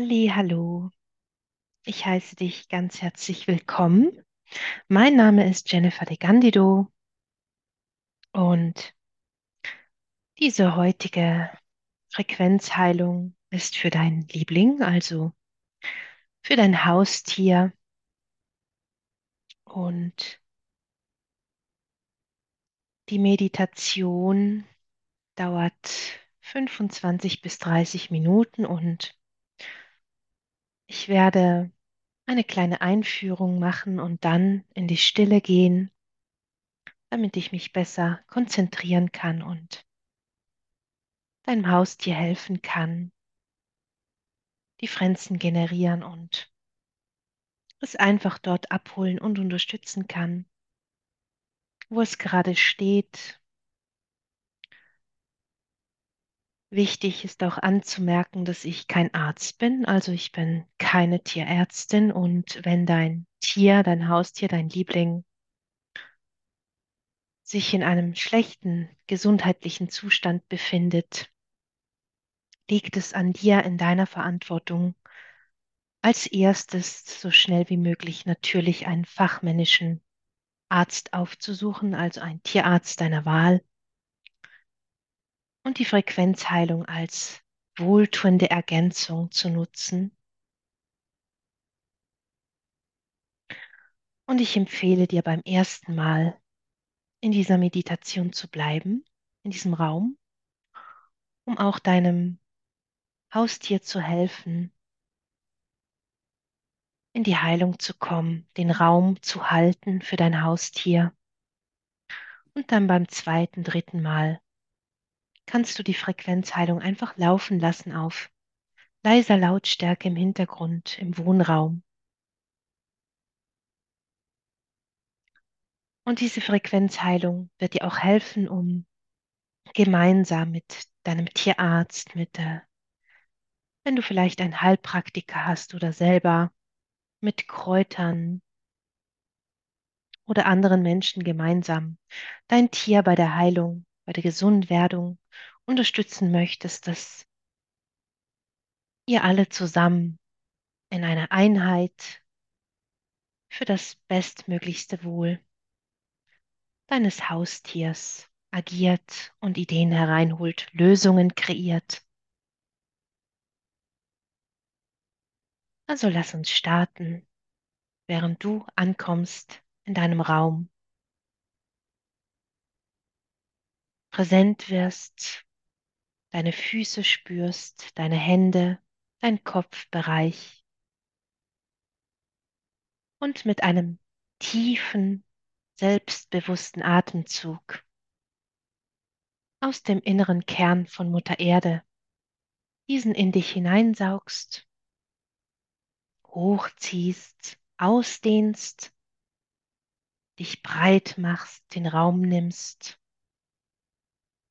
Hallo. Ich heiße dich ganz herzlich willkommen. Mein Name ist Jennifer de Gandido und diese heutige Frequenzheilung ist für dein Liebling, also für dein Haustier. Und die Meditation dauert 25 bis 30 Minuten und ich werde eine kleine Einführung machen und dann in die Stille gehen, damit ich mich besser konzentrieren kann und deinem Haustier helfen kann, die Pflanzen generieren und es einfach dort abholen und unterstützen kann, wo es gerade steht. Wichtig ist auch anzumerken, dass ich kein Arzt bin, also ich bin keine Tierärztin. Und wenn dein Tier, dein Haustier, dein Liebling sich in einem schlechten gesundheitlichen Zustand befindet, liegt es an dir in deiner Verantwortung, als erstes so schnell wie möglich natürlich einen fachmännischen Arzt aufzusuchen, also einen Tierarzt deiner Wahl, und die Frequenzheilung als wohltuende Ergänzung zu nutzen. Und ich empfehle dir beim ersten Mal in dieser Meditation zu bleiben, in diesem Raum, um auch deinem Haustier zu helfen, in die Heilung zu kommen, den Raum zu halten für dein Haustier. Und dann beim zweiten, dritten Mal kannst du die Frequenzheilung einfach laufen lassen auf leiser Lautstärke im Hintergrund, im Wohnraum. Und diese Frequenzheilung wird dir auch helfen, um gemeinsam mit deinem Tierarzt, mit der, wenn du vielleicht einen Heilpraktiker hast oder selber mit Kräutern oder anderen Menschen gemeinsam dein Tier bei der Heilung, bei der Gesundwerdung unterstützen möchtest, dass ihr alle zusammen in einer Einheit für das bestmöglichste Wohl deines Haustiers agiert und Ideen hereinholt, Lösungen kreiert. Also lass uns starten, während du ankommst in deinem Raum, präsent wirst, deine Füße spürst, deine Hände, dein Kopfbereich und mit einem tiefen, selbstbewussten Atemzug aus dem inneren Kern von Mutter Erde diesen in dich hineinsaugst, hochziehst, ausdehnst, dich breit machst, den Raum nimmst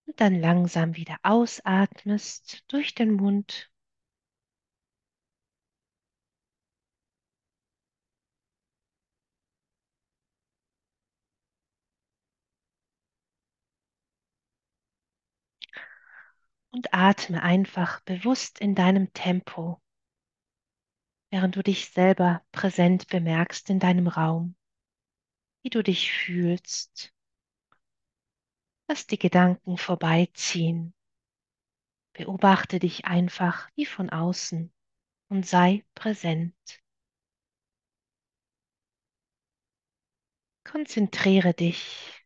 und dann langsam wieder ausatmest durch den Mund. Und atme einfach bewusst in deinem Tempo, während du dich selber präsent bemerkst in deinem Raum, wie du dich fühlst, Lass die Gedanken vorbeiziehen. Beobachte dich einfach wie von außen und sei präsent. Konzentriere dich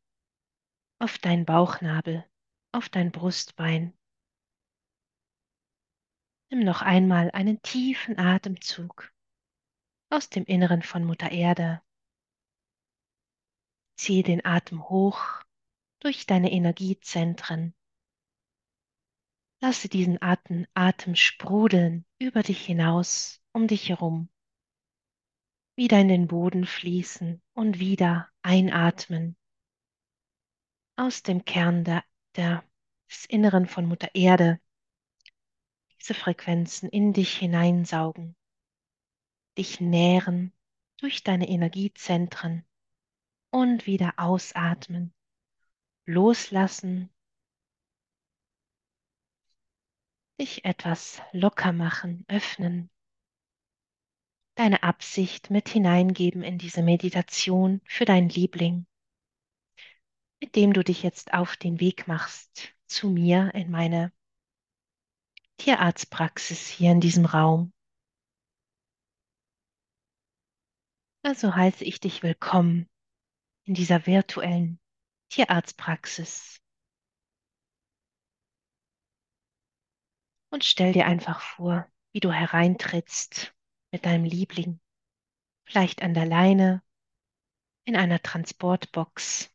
auf dein Bauchnabel, auf dein Brustbein. Nimm noch einmal einen tiefen Atemzug aus dem Inneren von Mutter Erde. Ziehe den Atem hoch durch deine Energiezentren. Lasse diesen Atem, Atem sprudeln über dich hinaus, um dich herum. Wieder in den Boden fließen und wieder einatmen. Aus dem Kern der, der, des Inneren von Mutter Erde diese Frequenzen in dich hineinsaugen, dich nähren durch deine Energiezentren und wieder ausatmen loslassen, dich etwas locker machen, öffnen, deine Absicht mit hineingeben in diese Meditation für deinen Liebling, mit dem du dich jetzt auf den Weg machst zu mir in meine Tierarztpraxis hier in diesem Raum. Also heiße ich dich willkommen in dieser virtuellen Tierarztpraxis und stell dir einfach vor, wie du hereintrittst mit deinem Liebling, vielleicht an der Leine, in einer Transportbox.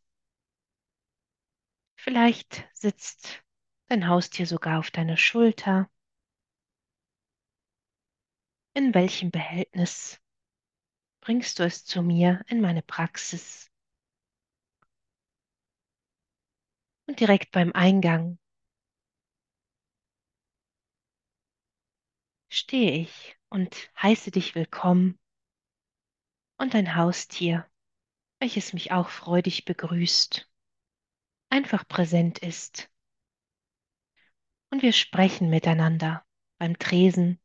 Vielleicht sitzt dein Haustier sogar auf deiner Schulter. In welchem Behältnis bringst du es zu mir in meine Praxis? Und direkt beim Eingang. Stehe ich und heiße dich willkommen. Und dein Haustier, welches mich auch freudig begrüßt, einfach präsent ist. Und wir sprechen miteinander beim Tresen.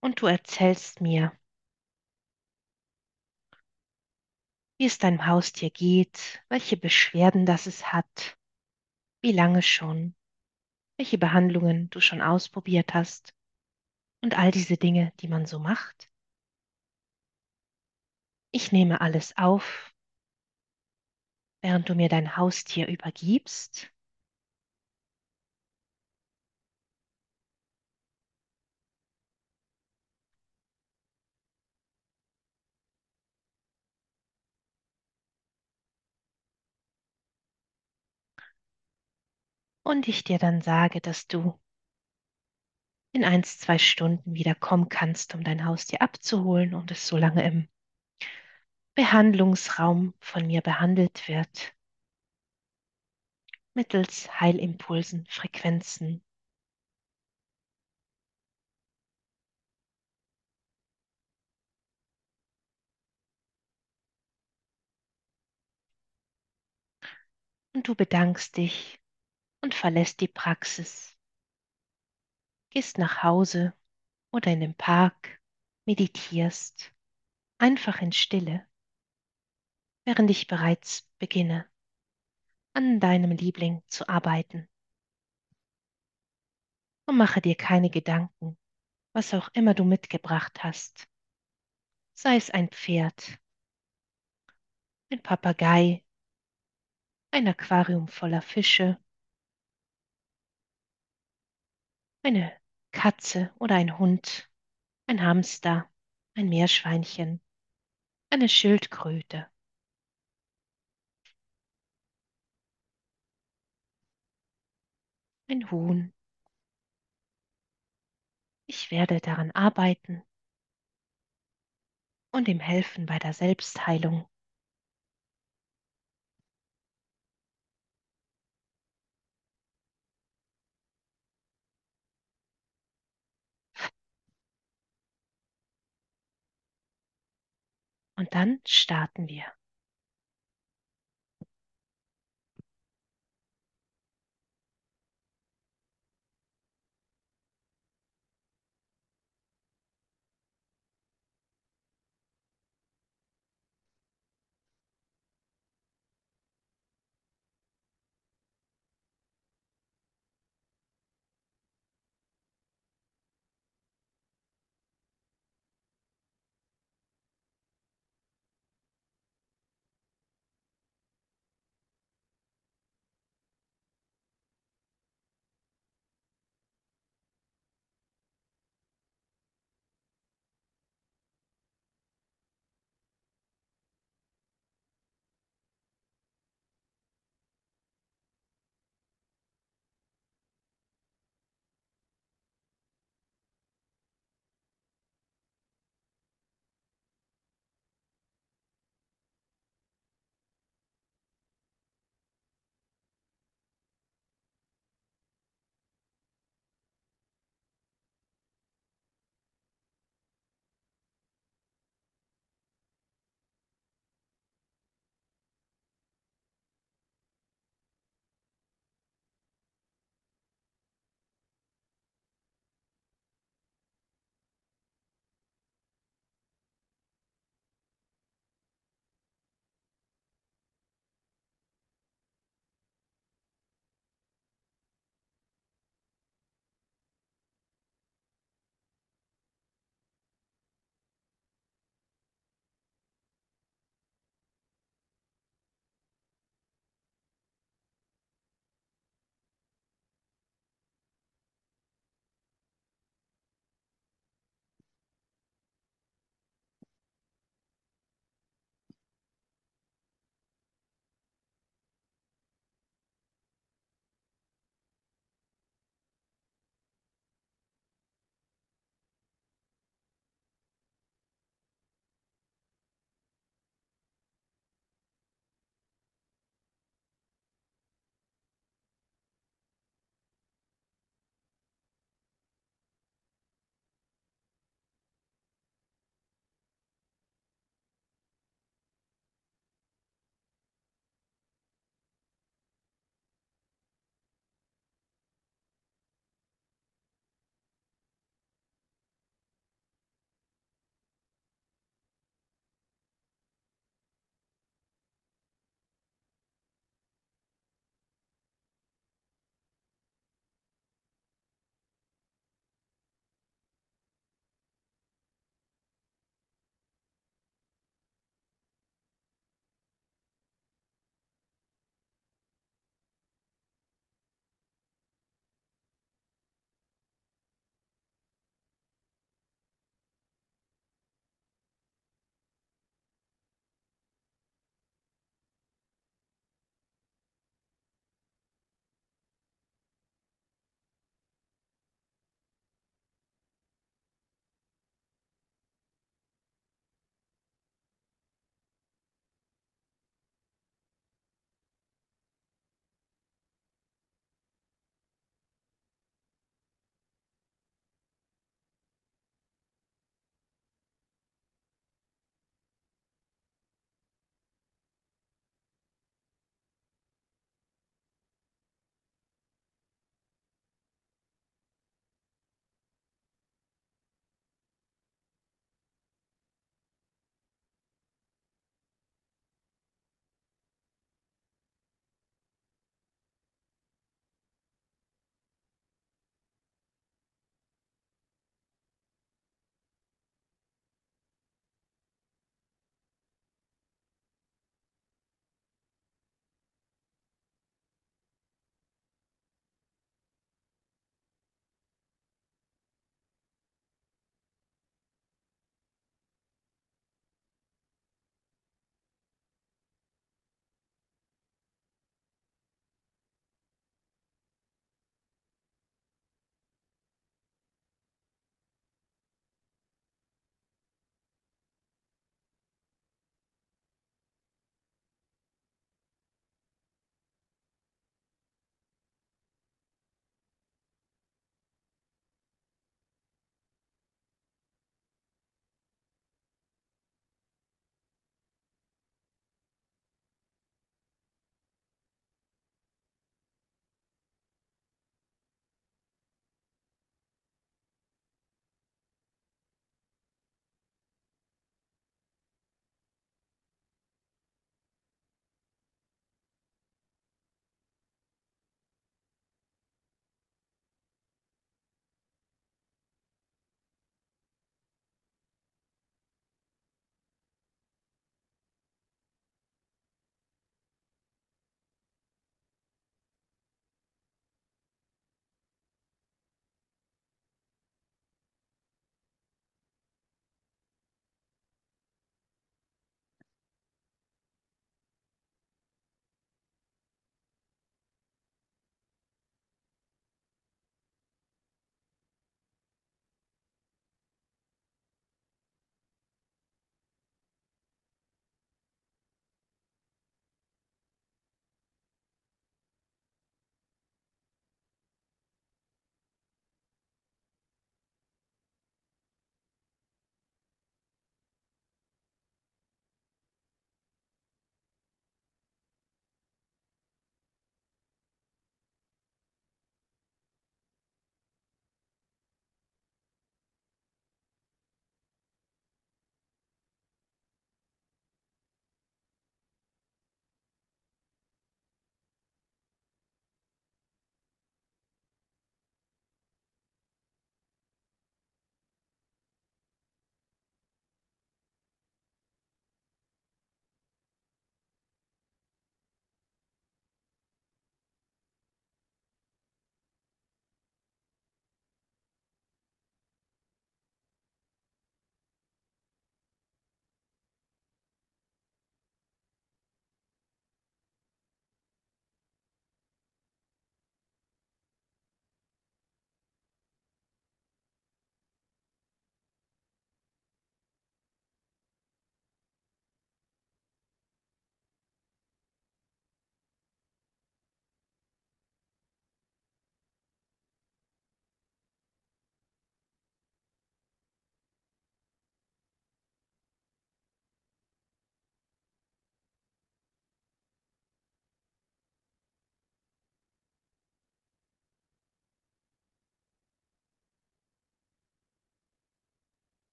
Und du erzählst mir, wie es deinem Haustier geht, welche Beschwerden das es hat, wie lange schon, welche Behandlungen du schon ausprobiert hast und all diese Dinge, die man so macht. Ich nehme alles auf, während du mir dein Haustier übergibst. Und ich dir dann sage, dass du in eins, zwei Stunden wieder kommen kannst, um dein Haustier abzuholen und es so lange im Behandlungsraum von mir behandelt wird, mittels Heilimpulsen, Frequenzen. Und du bedankst dich und verlässt die Praxis, gehst nach Hause oder in den Park, meditierst, einfach in Stille, während ich bereits beginne, an deinem Liebling zu arbeiten. Und mache dir keine Gedanken, was auch immer du mitgebracht hast, sei es ein Pferd, ein Papagei, ein Aquarium voller Fische, eine Katze oder ein Hund, ein Hamster, ein Meerschweinchen, eine Schildkröte. Ein Huhn. Ich werde daran arbeiten und ihm helfen bei der Selbstheilung. Und dann starten wir.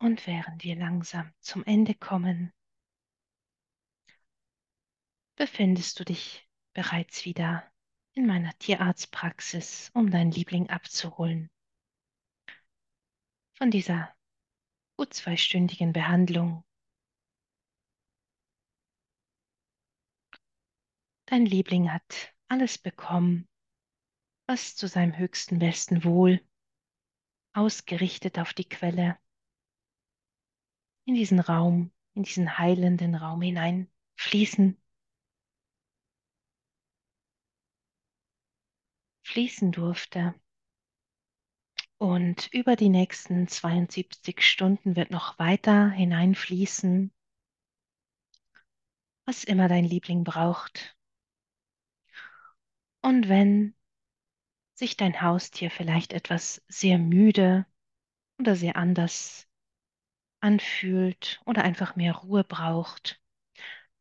Und während wir langsam zum Ende kommen, befindest du dich bereits wieder in meiner Tierarztpraxis, um deinen Liebling abzuholen. Von dieser gut zweistündigen Behandlung. Dein Liebling hat alles bekommen, was zu seinem höchsten besten Wohl ausgerichtet auf die Quelle, in diesen Raum, in diesen heilenden Raum hinein fließen, fließen durfte. Und über die nächsten 72 Stunden wird noch weiter hineinfließen, was immer dein Liebling braucht. Und wenn sich dein Haustier vielleicht etwas sehr müde oder sehr anders anfühlt oder einfach mehr Ruhe braucht,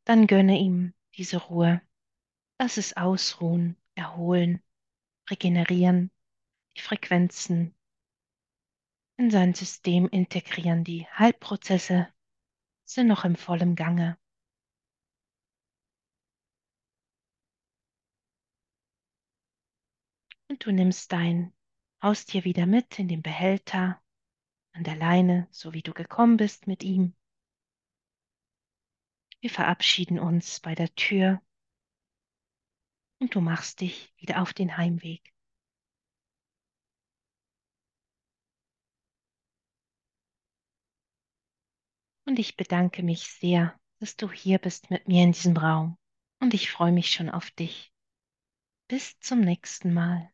dann gönne ihm diese Ruhe. Lass es ausruhen, erholen, regenerieren, die Frequenzen in sein System integrieren. Die Heilprozesse sind noch im vollen Gange. Und du nimmst dein Haustier wieder mit in den Behälter, an der Leine, so wie du gekommen bist mit ihm. Wir verabschieden uns bei der Tür und du machst dich wieder auf den Heimweg. Und ich bedanke mich sehr, dass du hier bist mit mir in diesem Raum. Und ich freue mich schon auf dich. Bis zum nächsten Mal.